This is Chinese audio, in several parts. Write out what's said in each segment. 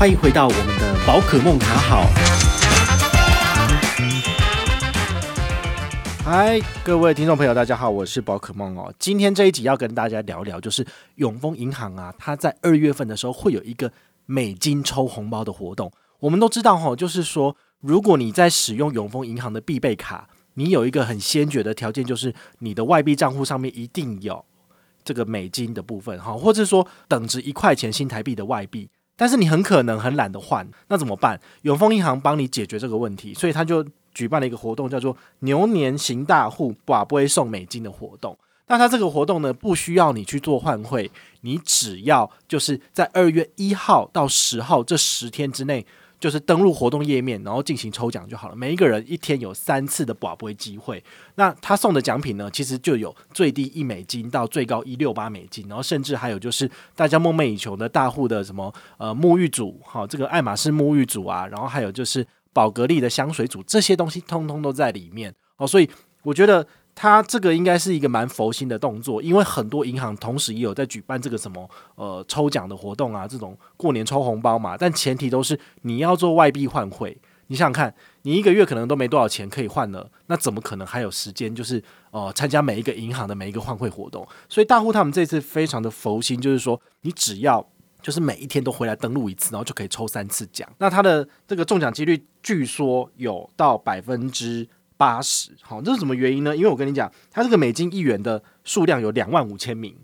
欢迎回到我们的宝可梦卡好。嗨，各位听众朋友，大家好，我是宝可梦哦。今天这一集要跟大家聊聊，就是永丰银行啊，它在二月份的时候会有一个美金抽红包的活动。我们都知道哈，就是说，如果你在使用永丰银行的必备卡，你有一个很先决的条件，就是你的外币账户上面一定有这个美金的部分哈，或者说等值一块钱新台币的外币。但是你很可能很懒得换，那怎么办？永丰银行帮你解决这个问题，所以他就。举办了一个活动，叫做牛年行大户，寡不会送美金的活动。那他这个活动呢，不需要你去做换汇，你只要就是在二月一号到十号这十天之内，就是登录活动页面，然后进行抽奖就好了。每一个人一天有三次的跋杯机会。那他送的奖品呢，其实就有最低一美金到最高一六八美金，然后甚至还有就是大家梦寐以求的大户的什么呃沐浴组，好，这个爱马仕沐浴组啊，然后还有就是。宝格丽的香水组，这些东西通通都在里面哦，所以我觉得它这个应该是一个蛮佛心的动作，因为很多银行同时也有在举办这个什么呃抽奖的活动啊，这种过年抽红包嘛，但前提都是你要做外币换汇。你想想看，你一个月可能都没多少钱可以换了，那怎么可能还有时间就是呃参加每一个银行的每一个换汇活动？所以大户他们这次非常的佛心，就是说你只要。就是每一天都回来登录一次，然后就可以抽三次奖。那它的这个中奖几率据说有到百分之八十。好，这是什么原因呢？因为我跟你讲，它这个美金一元的数量有两万五千名，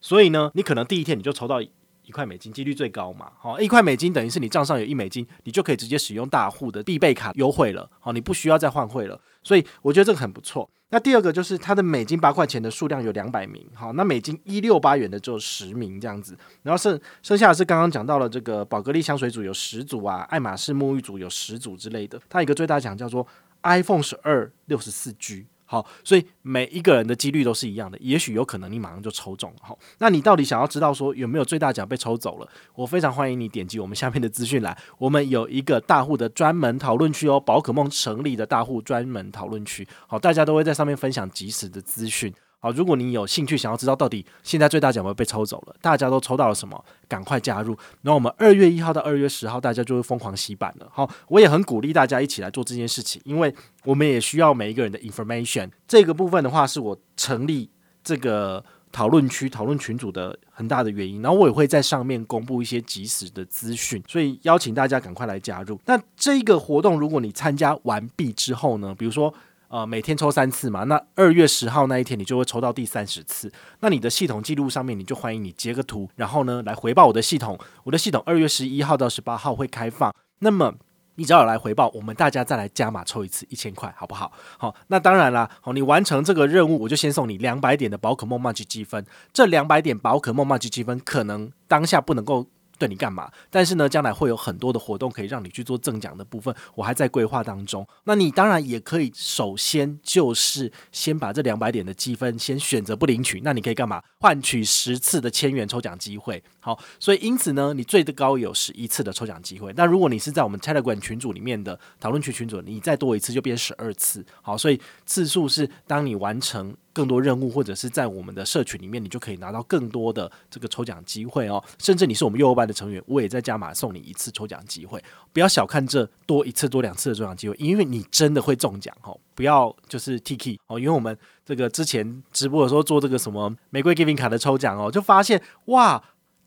所以呢，你可能第一天你就抽到一块美金，几率最高嘛。好，一块美金等于是你账上有一美金，你就可以直接使用大户的必备卡优惠了。好，你不需要再换汇了。所以我觉得这个很不错。那第二个就是它的美金八块钱的数量有两百名，好，那美金一六八元的只有十名这样子，然后剩剩下的是刚刚讲到了这个宝格丽香水组有十组啊，爱马仕沐浴组有十组之类的，它一个最大奖叫做 iPhone 十二六十四 G。好，所以每一个人的几率都是一样的，也许有可能你马上就抽中了。好，那你到底想要知道说有没有最大奖被抽走了？我非常欢迎你点击我们下面的资讯栏，我们有一个大户的专门讨论区哦，宝可梦成立的大户专门讨论区。好，大家都会在上面分享及时的资讯。好，如果你有兴趣想要知道到底现在最大奖有没有被抽走了，大家都抽到了什么，赶快加入。然后我们二月一号到二月十号，大家就会疯狂洗版了。好，我也很鼓励大家一起来做这件事情，因为我们也需要每一个人的 information。这个部分的话，是我成立这个讨论区、讨论群组的很大的原因。然后我也会在上面公布一些及时的资讯，所以邀请大家赶快来加入。那这个活动，如果你参加完毕之后呢，比如说。呃，每天抽三次嘛，那二月十号那一天你就会抽到第三十次。那你的系统记录上面，你就欢迎你截个图，然后呢来回报我的系统。我的系统二月十一号到十八号会开放，那么你只要来回报，我们大家再来加码抽一次一千块，好不好？好，那当然啦，好，你完成这个任务，我就先送你两百点的宝可梦 m a 积分。这两百点宝可梦 m a 积分可能当下不能够。对你干嘛？但是呢，将来会有很多的活动可以让你去做赠奖的部分，我还在规划当中。那你当然也可以，首先就是先把这两百点的积分先选择不领取，那你可以干嘛？换取十次的千元抽奖机会。好，所以因此呢，你最高有十一次的抽奖机会。那如果你是在我们 Telegram 群组里面的讨论区群组，你再多一次就变十二次。好，所以次数是当你完成。更多任务，或者是在我们的社群里面，你就可以拿到更多的这个抽奖机会哦。甚至你是我们幼儿班的成员，我也在加码送你一次抽奖机会。不要小看这多一次、多两次的抽奖机会，因为你真的会中奖哦。不要就是 TK 哦，因为我们这个之前直播的时候做这个什么玫瑰 Giving 卡的抽奖哦，就发现哇，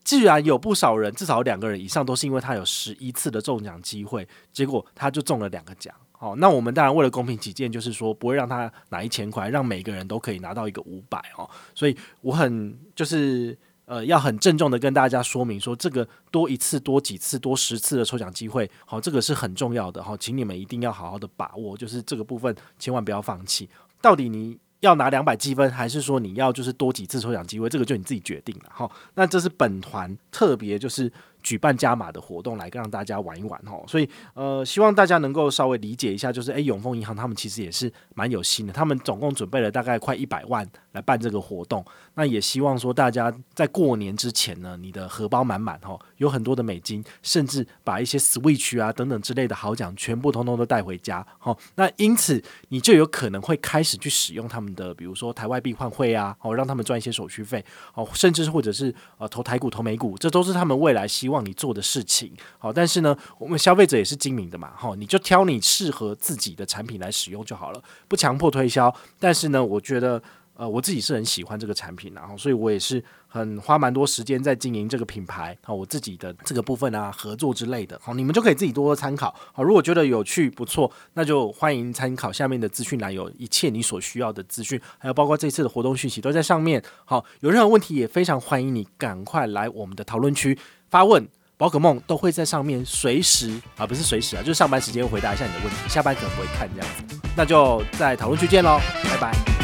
既然有不少人，至少两个人以上都是因为他有十一次的中奖机会，结果他就中了两个奖。好，那我们当然为了公平起见，就是说不会让他拿一千块，让每个人都可以拿到一个五百哦。所以我很就是呃，要很郑重的跟大家说明说，这个多一次、多几次、多十次的抽奖机会，好，这个是很重要的哈，请你们一定要好好的把握，就是这个部分千万不要放弃。到底你要拿两百积分，还是说你要就是多几次抽奖机会？这个就你自己决定了哈。那这是本团特别就是。举办加码的活动来让大家玩一玩哦，所以呃，希望大家能够稍微理解一下，就是诶，永丰银行他们其实也是蛮有心的，他们总共准备了大概快一百万来办这个活动，那也希望说大家在过年之前呢，你的荷包满满哦，有很多的美金，甚至把一些 Switch 啊等等之类的好奖全部通通都带回家哦，那因此你就有可能会开始去使用他们的，比如说台外币换汇啊，哦，让他们赚一些手续费哦，甚至或者是呃投台股投美股，这都是他们未来希望。望你做的事情。好，但是呢，我们消费者也是精明的嘛，哈，你就挑你适合自己的产品来使用就好了，不强迫推销。但是呢，我觉得。呃，我自己是很喜欢这个产品，然后所以我也是很花蛮多时间在经营这个品牌，好，我自己的这个部分啊，合作之类的，好，你们就可以自己多多参考，好，如果觉得有趣不错，那就欢迎参考下面的资讯栏，有一切你所需要的资讯，还有包括这次的活动讯息都在上面，好，有任何问题也非常欢迎你赶快来我们的讨论区发问，宝可梦都会在上面随时啊，不是随时啊，就是上班时间回答一下你的问题，下班可能不会看这样子，那就在讨论区见喽，拜拜。